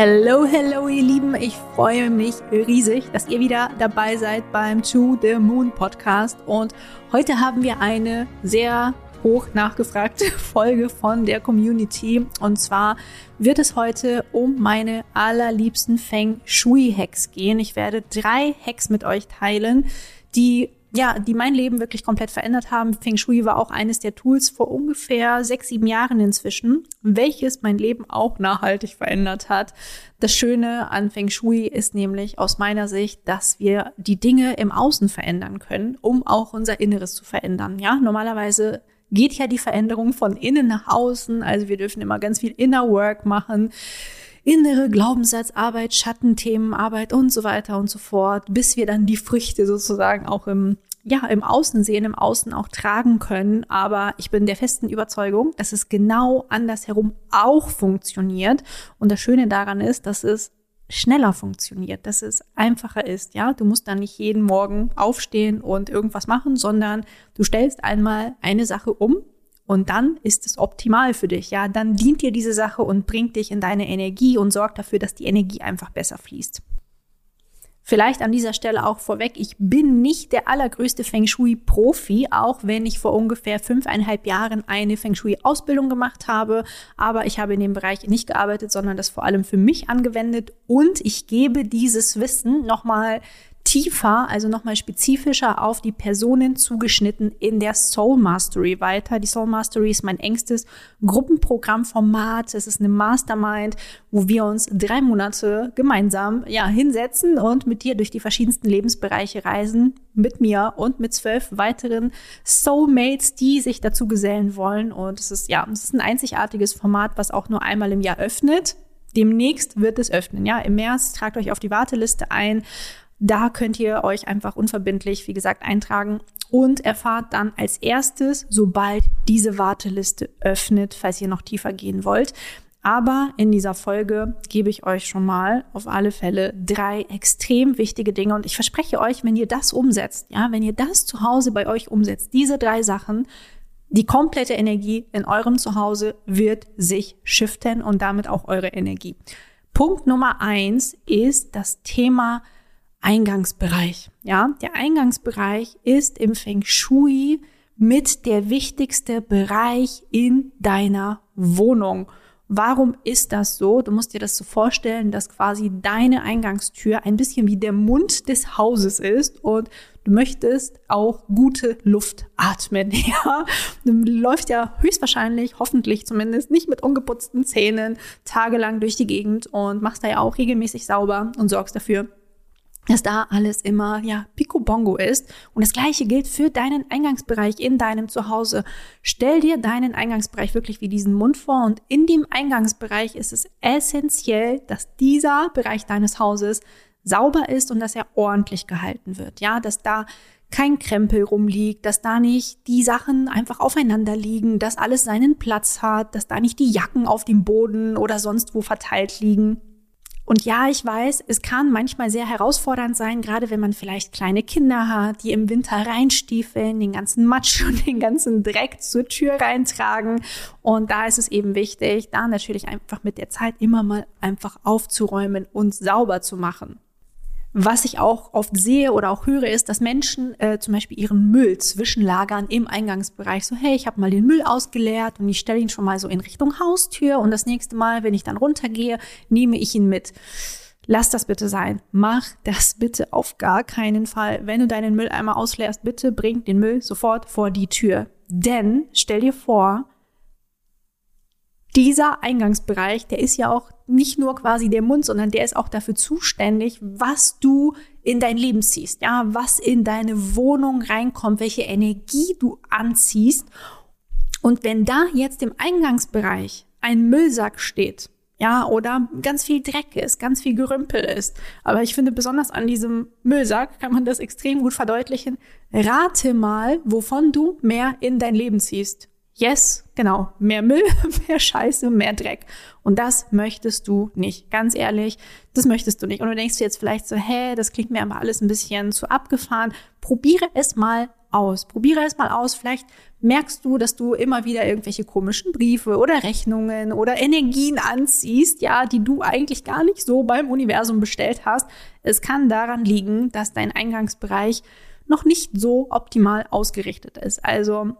Hello, hello, ihr Lieben. Ich freue mich riesig, dass ihr wieder dabei seid beim To the Moon Podcast. Und heute haben wir eine sehr hoch nachgefragte Folge von der Community. Und zwar wird es heute um meine allerliebsten Feng Shui Hacks gehen. Ich werde drei Hacks mit euch teilen, die ja, die mein Leben wirklich komplett verändert haben. Feng Shui war auch eines der Tools vor ungefähr sechs, sieben Jahren inzwischen, welches mein Leben auch nachhaltig verändert hat. Das Schöne an Feng Shui ist nämlich aus meiner Sicht, dass wir die Dinge im Außen verändern können, um auch unser Inneres zu verändern. Ja, normalerweise geht ja die Veränderung von innen nach außen. Also wir dürfen immer ganz viel Inner Work machen innere Glaubenssatzarbeit, Schattenthemenarbeit und so weiter und so fort, bis wir dann die Früchte sozusagen auch im ja, im Außen sehen, im Außen auch tragen können. Aber ich bin der festen Überzeugung, dass es genau andersherum auch funktioniert. Und das Schöne daran ist, dass es schneller funktioniert, dass es einfacher ist. Ja, du musst dann nicht jeden Morgen aufstehen und irgendwas machen, sondern du stellst einmal eine Sache um und dann ist es optimal für dich. Ja, dann dient dir diese Sache und bringt dich in deine Energie und sorgt dafür, dass die Energie einfach besser fließt. Vielleicht an dieser Stelle auch vorweg, ich bin nicht der allergrößte Feng Shui-Profi, auch wenn ich vor ungefähr fünfeinhalb Jahren eine Feng Shui-Ausbildung gemacht habe. Aber ich habe in dem Bereich nicht gearbeitet, sondern das vor allem für mich angewendet. Und ich gebe dieses Wissen nochmal tiefer, also nochmal spezifischer auf die Personen zugeschnitten in der Soul Mastery weiter. Die Soul Mastery ist mein engstes Gruppenprogrammformat. Es ist eine Mastermind, wo wir uns drei Monate gemeinsam ja hinsetzen und mit dir durch die verschiedensten Lebensbereiche reisen, mit mir und mit zwölf weiteren Soulmates, die sich dazu gesellen wollen. Und es ist ja, es ist ein einzigartiges Format, was auch nur einmal im Jahr öffnet. Demnächst wird es öffnen. Ja, im März tragt euch auf die Warteliste ein. Da könnt ihr euch einfach unverbindlich, wie gesagt, eintragen und erfahrt dann als erstes, sobald diese Warteliste öffnet, falls ihr noch tiefer gehen wollt. Aber in dieser Folge gebe ich euch schon mal auf alle Fälle drei extrem wichtige Dinge und ich verspreche euch, wenn ihr das umsetzt, ja, wenn ihr das zu Hause bei euch umsetzt, diese drei Sachen, die komplette Energie in eurem Zuhause wird sich shiften und damit auch eure Energie. Punkt Nummer eins ist das Thema Eingangsbereich. Ja, der Eingangsbereich ist im Feng Shui mit der wichtigste Bereich in deiner Wohnung. Warum ist das so? Du musst dir das so vorstellen, dass quasi deine Eingangstür ein bisschen wie der Mund des Hauses ist und du möchtest auch gute Luft atmen. Ja, du läufst ja höchstwahrscheinlich, hoffentlich zumindest, nicht mit ungeputzten Zähnen tagelang durch die Gegend und machst da ja auch regelmäßig sauber und sorgst dafür, dass da alles immer, ja, picobongo ist. Und das Gleiche gilt für deinen Eingangsbereich in deinem Zuhause. Stell dir deinen Eingangsbereich wirklich wie diesen Mund vor und in dem Eingangsbereich ist es essentiell, dass dieser Bereich deines Hauses sauber ist und dass er ordentlich gehalten wird. Ja, dass da kein Krempel rumliegt, dass da nicht die Sachen einfach aufeinander liegen, dass alles seinen Platz hat, dass da nicht die Jacken auf dem Boden oder sonst wo verteilt liegen. Und ja, ich weiß, es kann manchmal sehr herausfordernd sein, gerade wenn man vielleicht kleine Kinder hat, die im Winter reinstiefeln, den ganzen Matsch und den ganzen Dreck zur Tür reintragen. Und da ist es eben wichtig, da natürlich einfach mit der Zeit immer mal einfach aufzuräumen und sauber zu machen. Was ich auch oft sehe oder auch höre, ist, dass Menschen äh, zum Beispiel ihren Müll zwischenlagern im Eingangsbereich. So, hey, ich habe mal den Müll ausgeleert und ich stelle ihn schon mal so in Richtung Haustür und das nächste Mal, wenn ich dann runtergehe, nehme ich ihn mit. Lass das bitte sein. Mach das bitte auf gar keinen Fall. Wenn du deinen Müll einmal ausleerst, bitte bring den Müll sofort vor die Tür. Denn stell dir vor, dieser Eingangsbereich, der ist ja auch nicht nur quasi der Mund, sondern der ist auch dafür zuständig, was du in dein Leben ziehst, ja, was in deine Wohnung reinkommt, welche Energie du anziehst. Und wenn da jetzt im Eingangsbereich ein Müllsack steht, ja, oder ganz viel Dreck ist, ganz viel Gerümpel ist. Aber ich finde, besonders an diesem Müllsack kann man das extrem gut verdeutlichen. Rate mal, wovon du mehr in dein Leben ziehst. Yes, genau. Mehr Müll, mehr Scheiße, mehr Dreck. Und das möchtest du nicht. Ganz ehrlich, das möchtest du nicht. Und du denkst dir jetzt vielleicht so, hä, das klingt mir aber alles ein bisschen zu abgefahren. Probiere es mal aus. Probiere es mal aus. Vielleicht merkst du, dass du immer wieder irgendwelche komischen Briefe oder Rechnungen oder Energien anziehst, ja, die du eigentlich gar nicht so beim Universum bestellt hast. Es kann daran liegen, dass dein Eingangsbereich noch nicht so optimal ausgerichtet ist. Also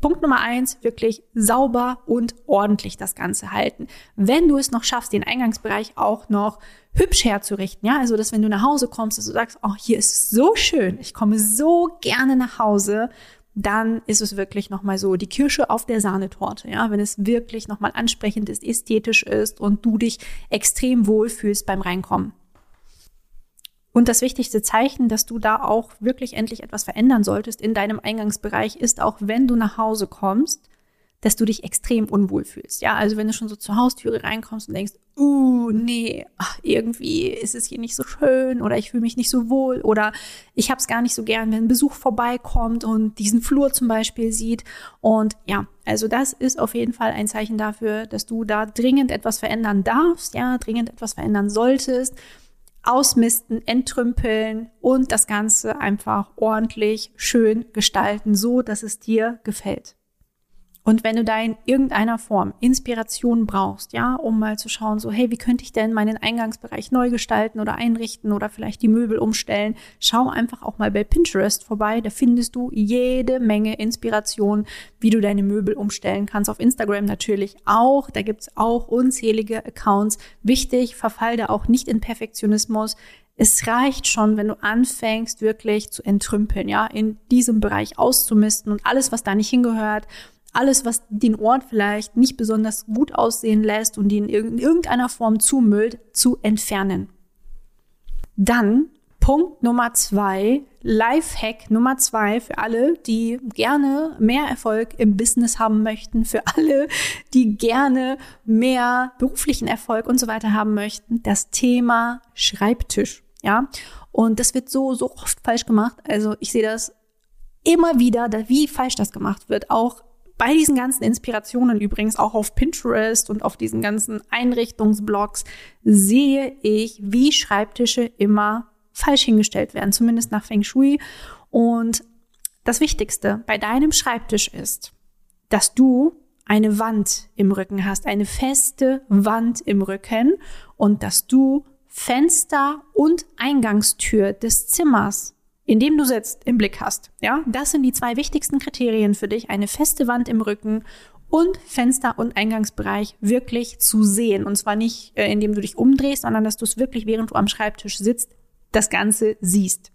Punkt Nummer eins, wirklich sauber und ordentlich das Ganze halten. Wenn du es noch schaffst, den Eingangsbereich auch noch hübsch herzurichten, ja, also dass wenn du nach Hause kommst, dass du sagst, oh, hier ist so schön, ich komme so gerne nach Hause, dann ist es wirklich nochmal so die Kirsche auf der Sahnetorte, ja, wenn es wirklich nochmal ansprechend ist, ästhetisch ist und du dich extrem wohlfühlst beim Reinkommen. Und das wichtigste Zeichen, dass du da auch wirklich endlich etwas verändern solltest in deinem Eingangsbereich, ist auch, wenn du nach Hause kommst, dass du dich extrem unwohl fühlst. Ja, also wenn du schon so zur Haustüre reinkommst und denkst, uh, nee, ach, irgendwie ist es hier nicht so schön oder ich fühle mich nicht so wohl oder ich habe es gar nicht so gern, wenn ein Besuch vorbeikommt und diesen Flur zum Beispiel sieht. Und ja, also das ist auf jeden Fall ein Zeichen dafür, dass du da dringend etwas verändern darfst, ja, dringend etwas verändern solltest ausmisten, entrümpeln und das Ganze einfach ordentlich schön gestalten, so dass es dir gefällt. Und wenn du da in irgendeiner Form Inspiration brauchst, ja, um mal zu schauen, so, hey, wie könnte ich denn meinen Eingangsbereich neu gestalten oder einrichten oder vielleicht die Möbel umstellen, schau einfach auch mal bei Pinterest vorbei. Da findest du jede Menge Inspiration, wie du deine Möbel umstellen kannst. Auf Instagram natürlich auch. Da gibt's auch unzählige Accounts. Wichtig, verfall da auch nicht in Perfektionismus. Es reicht schon, wenn du anfängst, wirklich zu entrümpeln, ja, in diesem Bereich auszumisten und alles, was da nicht hingehört alles, was den Ort vielleicht nicht besonders gut aussehen lässt und ihn in irgendeiner Form zumüllt, zu entfernen. Dann Punkt Nummer zwei, Lifehack Nummer zwei für alle, die gerne mehr Erfolg im Business haben möchten, für alle, die gerne mehr beruflichen Erfolg und so weiter haben möchten, das Thema Schreibtisch. Ja, und das wird so, so oft falsch gemacht. Also ich sehe das immer wieder, wie falsch das gemacht wird, auch bei diesen ganzen Inspirationen übrigens auch auf Pinterest und auf diesen ganzen Einrichtungsblogs sehe ich, wie Schreibtische immer falsch hingestellt werden, zumindest nach Feng Shui. Und das Wichtigste bei deinem Schreibtisch ist, dass du eine Wand im Rücken hast, eine feste Wand im Rücken und dass du Fenster und Eingangstür des Zimmers in dem du sitzt, im Blick hast. Ja, das sind die zwei wichtigsten Kriterien für dich. Eine feste Wand im Rücken und Fenster und Eingangsbereich wirklich zu sehen. Und zwar nicht, äh, indem du dich umdrehst, sondern dass du es wirklich, während du am Schreibtisch sitzt, das Ganze siehst.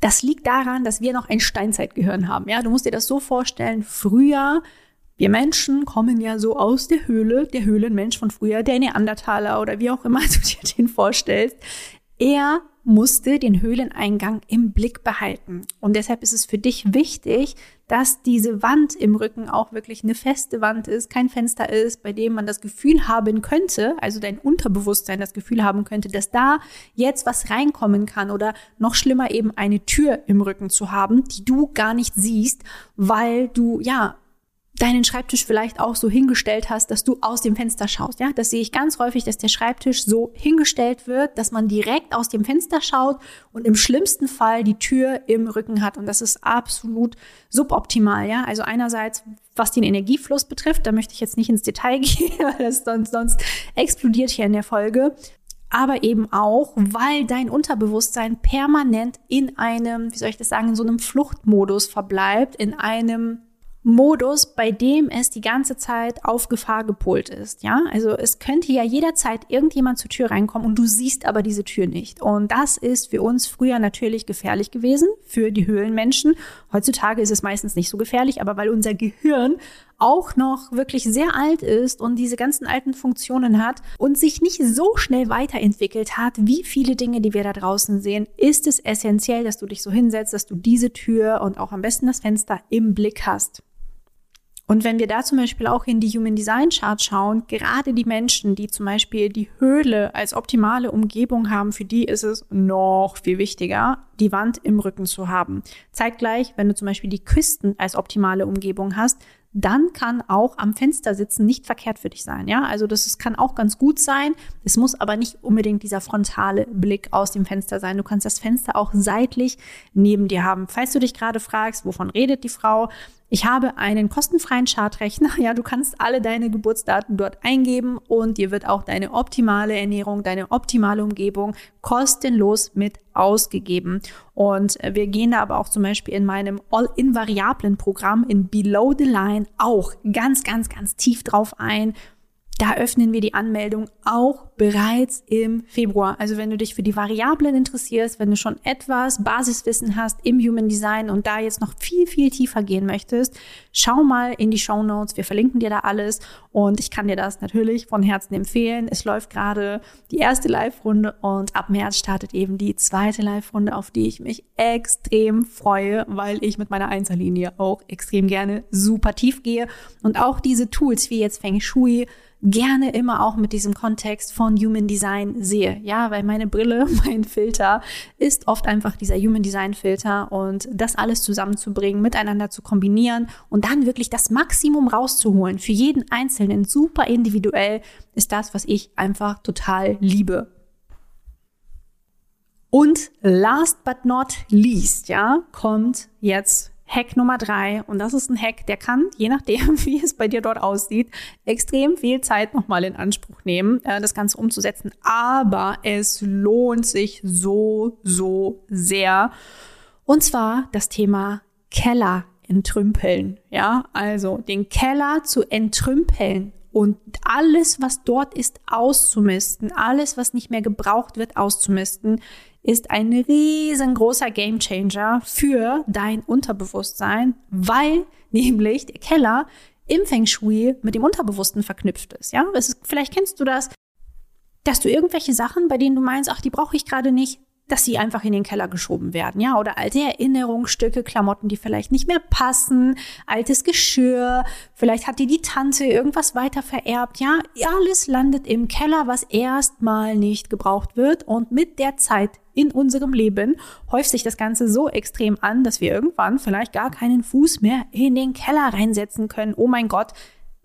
Das liegt daran, dass wir noch ein Steinzeitgehirn haben. Ja, du musst dir das so vorstellen. Früher, wir Menschen kommen ja so aus der Höhle, der Höhlenmensch von früher, der Neandertaler oder wie auch immer du dir den vorstellst. Er musste den Höhleneingang im Blick behalten. Und deshalb ist es für dich wichtig, dass diese Wand im Rücken auch wirklich eine feste Wand ist, kein Fenster ist, bei dem man das Gefühl haben könnte, also dein Unterbewusstsein das Gefühl haben könnte, dass da jetzt was reinkommen kann oder noch schlimmer eben eine Tür im Rücken zu haben, die du gar nicht siehst, weil du ja deinen Schreibtisch vielleicht auch so hingestellt hast, dass du aus dem Fenster schaust. Ja, das sehe ich ganz häufig, dass der Schreibtisch so hingestellt wird, dass man direkt aus dem Fenster schaut und im schlimmsten Fall die Tür im Rücken hat. Und das ist absolut suboptimal. Ja, also einerseits, was den Energiefluss betrifft, da möchte ich jetzt nicht ins Detail gehen, weil das sonst, sonst explodiert hier in der Folge aber eben auch, weil dein Unterbewusstsein permanent in einem, wie soll ich das sagen, in so einem Fluchtmodus verbleibt, in einem Modus, bei dem es die ganze Zeit auf Gefahr gepolt ist. Ja, also es könnte ja jederzeit irgendjemand zur Tür reinkommen und du siehst aber diese Tür nicht. Und das ist für uns früher natürlich gefährlich gewesen, für die Höhlenmenschen. Heutzutage ist es meistens nicht so gefährlich, aber weil unser Gehirn auch noch wirklich sehr alt ist und diese ganzen alten Funktionen hat und sich nicht so schnell weiterentwickelt hat, wie viele Dinge, die wir da draußen sehen, ist es essentiell, dass du dich so hinsetzt, dass du diese Tür und auch am besten das Fenster im Blick hast. Und wenn wir da zum Beispiel auch in die Human Design Chart schauen, gerade die Menschen, die zum Beispiel die Höhle als optimale Umgebung haben, für die ist es noch viel wichtiger, die Wand im Rücken zu haben. Zeitgleich, wenn du zum Beispiel die Küsten als optimale Umgebung hast, dann kann auch am Fenster sitzen nicht verkehrt für dich sein. Ja, also das ist, kann auch ganz gut sein. Es muss aber nicht unbedingt dieser frontale Blick aus dem Fenster sein. Du kannst das Fenster auch seitlich neben dir haben. Falls du dich gerade fragst, wovon redet die Frau? Ich habe einen kostenfreien Chartrechner. Ja, du kannst alle deine Geburtsdaten dort eingeben und dir wird auch deine optimale Ernährung, deine optimale Umgebung kostenlos mit ausgegeben. Und wir gehen da aber auch zum Beispiel in meinem All-in-Variablen-Programm in Below the Line auch ganz, ganz, ganz tief drauf ein, da öffnen wir die Anmeldung auch bereits im Februar. Also wenn du dich für die Variablen interessierst, wenn du schon etwas Basiswissen hast im Human Design und da jetzt noch viel, viel tiefer gehen möchtest, schau mal in die Show Notes. Wir verlinken dir da alles und ich kann dir das natürlich von Herzen empfehlen. Es läuft gerade die erste Live-Runde und ab März startet eben die zweite Live-Runde, auf die ich mich extrem freue, weil ich mit meiner Einzellinie auch extrem gerne super tief gehe und auch diese Tools wie jetzt Feng Shui gerne immer auch mit diesem Kontext von Human Design sehe. Ja, weil meine Brille, mein Filter ist oft einfach dieser Human Design Filter und das alles zusammenzubringen, miteinander zu kombinieren und dann wirklich das Maximum rauszuholen für jeden Einzelnen, super individuell, ist das, was ich einfach total liebe. Und last but not least, ja, kommt jetzt Hack Nummer drei, und das ist ein Hack, der kann, je nachdem, wie es bei dir dort aussieht, extrem viel Zeit nochmal in Anspruch nehmen, äh, das Ganze umzusetzen. Aber es lohnt sich so, so sehr. Und zwar das Thema Keller entrümpeln. Ja, also den Keller zu entrümpeln und alles, was dort ist, auszumisten, alles, was nicht mehr gebraucht wird, auszumisten, ist ein riesengroßer Gamechanger für dein Unterbewusstsein, weil nämlich der Keller im Feng Shui mit dem Unterbewussten verknüpft ist. Ja, ist, vielleicht kennst du das, dass du irgendwelche Sachen, bei denen du meinst, ach, die brauche ich gerade nicht, dass sie einfach in den Keller geschoben werden, ja, oder alte Erinnerungsstücke, Klamotten, die vielleicht nicht mehr passen, altes Geschirr, vielleicht hat dir die Tante irgendwas weiter vererbt, ja, alles landet im Keller, was erstmal nicht gebraucht wird und mit der Zeit in unserem Leben häuft sich das Ganze so extrem an, dass wir irgendwann vielleicht gar keinen Fuß mehr in den Keller reinsetzen können. Oh mein Gott,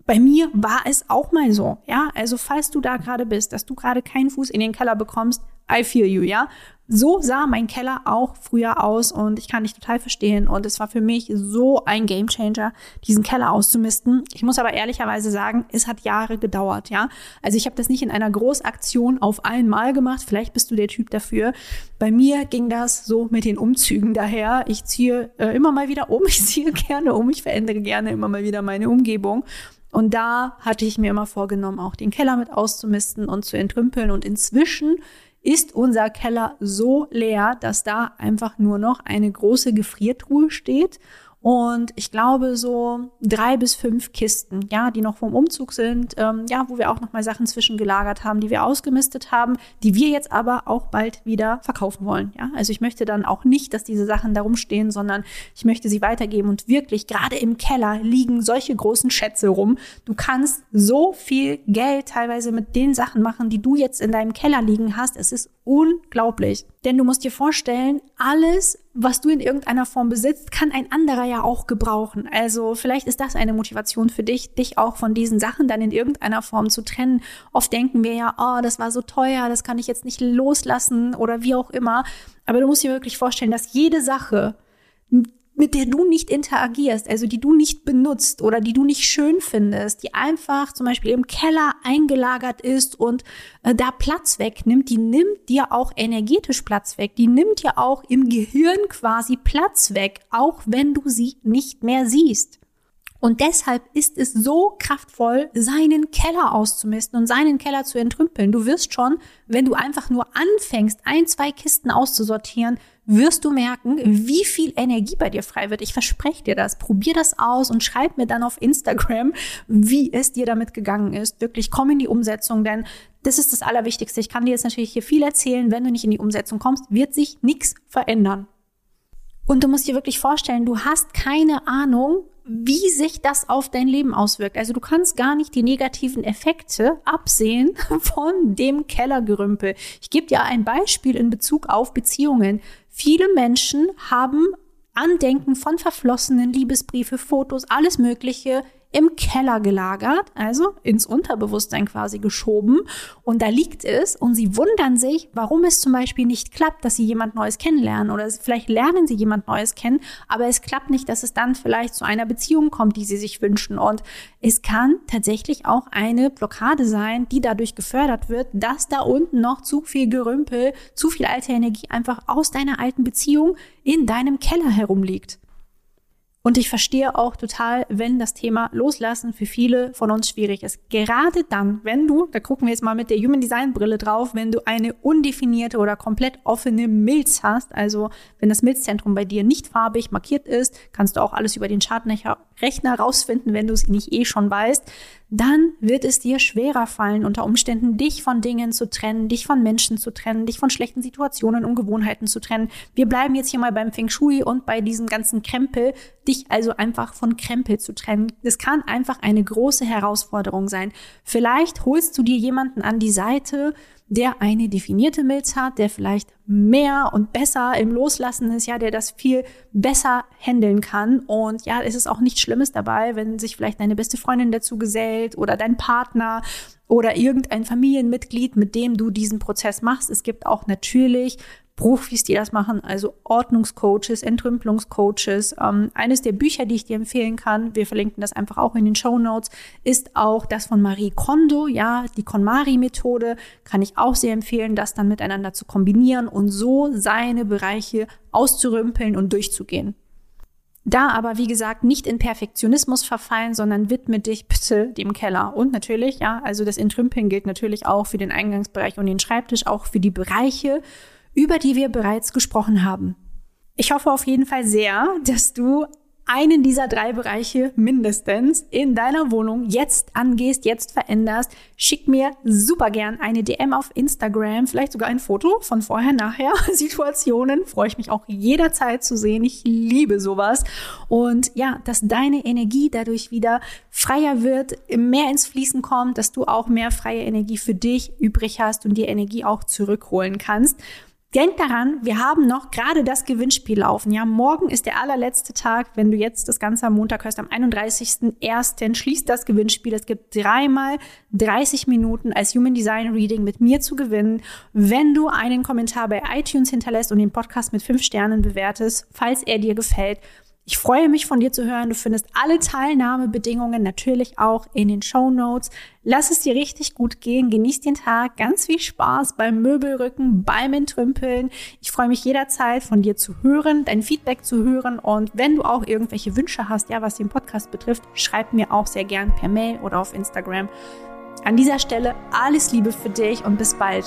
bei mir war es auch mal so, ja. Also falls du da gerade bist, dass du gerade keinen Fuß in den Keller bekommst, I feel you, ja. So sah mein Keller auch früher aus und ich kann dich total verstehen. Und es war für mich so ein Gamechanger, diesen Keller auszumisten. Ich muss aber ehrlicherweise sagen, es hat Jahre gedauert, ja. Also ich habe das nicht in einer Großaktion auf einmal gemacht. Vielleicht bist du der Typ dafür. Bei mir ging das so mit den Umzügen daher. Ich ziehe äh, immer mal wieder um. Ich ziehe gerne um. Ich verändere gerne immer mal wieder meine Umgebung. Und da hatte ich mir immer vorgenommen, auch den Keller mit auszumisten und zu entrümpeln. Und inzwischen ist unser Keller so leer, dass da einfach nur noch eine große Gefriertruhe steht und ich glaube so drei bis fünf Kisten, ja, die noch vom Umzug sind, ähm, ja, wo wir auch noch mal Sachen zwischengelagert haben, die wir ausgemistet haben, die wir jetzt aber auch bald wieder verkaufen wollen, ja. Also ich möchte dann auch nicht, dass diese Sachen darum stehen, sondern ich möchte sie weitergeben und wirklich gerade im Keller liegen solche großen Schätze rum. Du kannst so viel Geld teilweise mit den Sachen machen, die du jetzt in deinem Keller liegen hast. Es ist unglaublich. Denn du musst dir vorstellen, alles, was du in irgendeiner Form besitzt, kann ein anderer ja auch gebrauchen. Also vielleicht ist das eine Motivation für dich, dich auch von diesen Sachen dann in irgendeiner Form zu trennen. Oft denken wir ja, oh, das war so teuer, das kann ich jetzt nicht loslassen oder wie auch immer. Aber du musst dir wirklich vorstellen, dass jede Sache, mit der du nicht interagierst, also die du nicht benutzt oder die du nicht schön findest, die einfach zum Beispiel im Keller eingelagert ist und äh, da Platz wegnimmt, die nimmt dir auch energetisch Platz weg, die nimmt dir auch im Gehirn quasi Platz weg, auch wenn du sie nicht mehr siehst. Und deshalb ist es so kraftvoll, seinen Keller auszumisten und seinen Keller zu entrümpeln. Du wirst schon, wenn du einfach nur anfängst, ein, zwei Kisten auszusortieren, wirst du merken, wie viel Energie bei dir frei wird. Ich verspreche dir das. Probier das aus und schreib mir dann auf Instagram, wie es dir damit gegangen ist. Wirklich komm in die Umsetzung, denn das ist das Allerwichtigste. Ich kann dir jetzt natürlich hier viel erzählen. Wenn du nicht in die Umsetzung kommst, wird sich nichts verändern. Und du musst dir wirklich vorstellen, du hast keine Ahnung, wie sich das auf dein Leben auswirkt. Also du kannst gar nicht die negativen Effekte absehen von dem Kellergerümpel. Ich gebe dir ein Beispiel in Bezug auf Beziehungen. Viele Menschen haben Andenken von verflossenen Liebesbriefe, Fotos, alles Mögliche im Keller gelagert, also ins Unterbewusstsein quasi geschoben. Und da liegt es und sie wundern sich, warum es zum Beispiel nicht klappt, dass sie jemand Neues kennenlernen oder vielleicht lernen sie jemand Neues kennen, aber es klappt nicht, dass es dann vielleicht zu einer Beziehung kommt, die sie sich wünschen. Und es kann tatsächlich auch eine Blockade sein, die dadurch gefördert wird, dass da unten noch zu viel Gerümpel, zu viel alte Energie einfach aus deiner alten Beziehung in deinem Keller herumliegt. Und ich verstehe auch total, wenn das Thema Loslassen für viele von uns schwierig ist. Gerade dann, wenn du, da gucken wir jetzt mal mit der Human Design Brille drauf, wenn du eine undefinierte oder komplett offene Milz hast, also wenn das Milzzentrum bei dir nicht farbig markiert ist, kannst du auch alles über den Chartrechner rausfinden, wenn du es nicht eh schon weißt, dann wird es dir schwerer fallen, unter Umständen dich von Dingen zu trennen, dich von Menschen zu trennen, dich von schlechten Situationen und Gewohnheiten zu trennen. Wir bleiben jetzt hier mal beim Feng Shui und bei diesem ganzen Krempel, dich also einfach von Krempel zu trennen. Das kann einfach eine große Herausforderung sein. Vielleicht holst du dir jemanden an die Seite, der eine definierte Milz hat, der vielleicht mehr und besser im Loslassen ist, ja, der das viel besser handeln kann. Und ja, es ist auch nichts Schlimmes dabei, wenn sich vielleicht deine beste Freundin dazu gesellt oder dein Partner oder irgendein Familienmitglied, mit dem du diesen Prozess machst. Es gibt auch natürlich Profis, die das machen, also Ordnungscoaches, Entrümpelungscoaches. Ähm, eines der Bücher, die ich dir empfehlen kann, wir verlinken das einfach auch in den Show Notes, ist auch das von Marie Kondo, ja, die KonMari-Methode, kann ich auch sehr empfehlen, das dann miteinander zu kombinieren und so seine Bereiche auszurümpeln und durchzugehen. Da aber, wie gesagt, nicht in Perfektionismus verfallen, sondern widme dich bitte dem Keller. Und natürlich, ja, also das Entrümpeln gilt natürlich auch für den Eingangsbereich und den Schreibtisch, auch für die Bereiche, über die wir bereits gesprochen haben. Ich hoffe auf jeden Fall sehr, dass du einen dieser drei Bereiche mindestens in deiner Wohnung jetzt angehst, jetzt veränderst, schick mir super gern eine DM auf Instagram, vielleicht sogar ein Foto von vorher, nachher Situationen. Freue ich mich auch jederzeit zu sehen. Ich liebe sowas. Und ja, dass deine Energie dadurch wieder freier wird, mehr ins Fließen kommt, dass du auch mehr freie Energie für dich übrig hast und die Energie auch zurückholen kannst. Denk daran, wir haben noch gerade das Gewinnspiel laufen. Ja, morgen ist der allerletzte Tag. Wenn du jetzt das Ganze am Montag hörst, am 31.01. schließt das Gewinnspiel. Es gibt dreimal 30 Minuten als Human Design Reading mit mir zu gewinnen, wenn du einen Kommentar bei iTunes hinterlässt und den Podcast mit fünf Sternen bewertest, falls er dir gefällt. Ich freue mich von dir zu hören. Du findest alle Teilnahmebedingungen natürlich auch in den Show Notes. Lass es dir richtig gut gehen. Genieß den Tag. Ganz viel Spaß beim Möbelrücken, beim Entrümpeln. Ich freue mich jederzeit von dir zu hören, dein Feedback zu hören. Und wenn du auch irgendwelche Wünsche hast, ja, was den Podcast betrifft, schreib mir auch sehr gern per Mail oder auf Instagram. An dieser Stelle alles Liebe für dich und bis bald.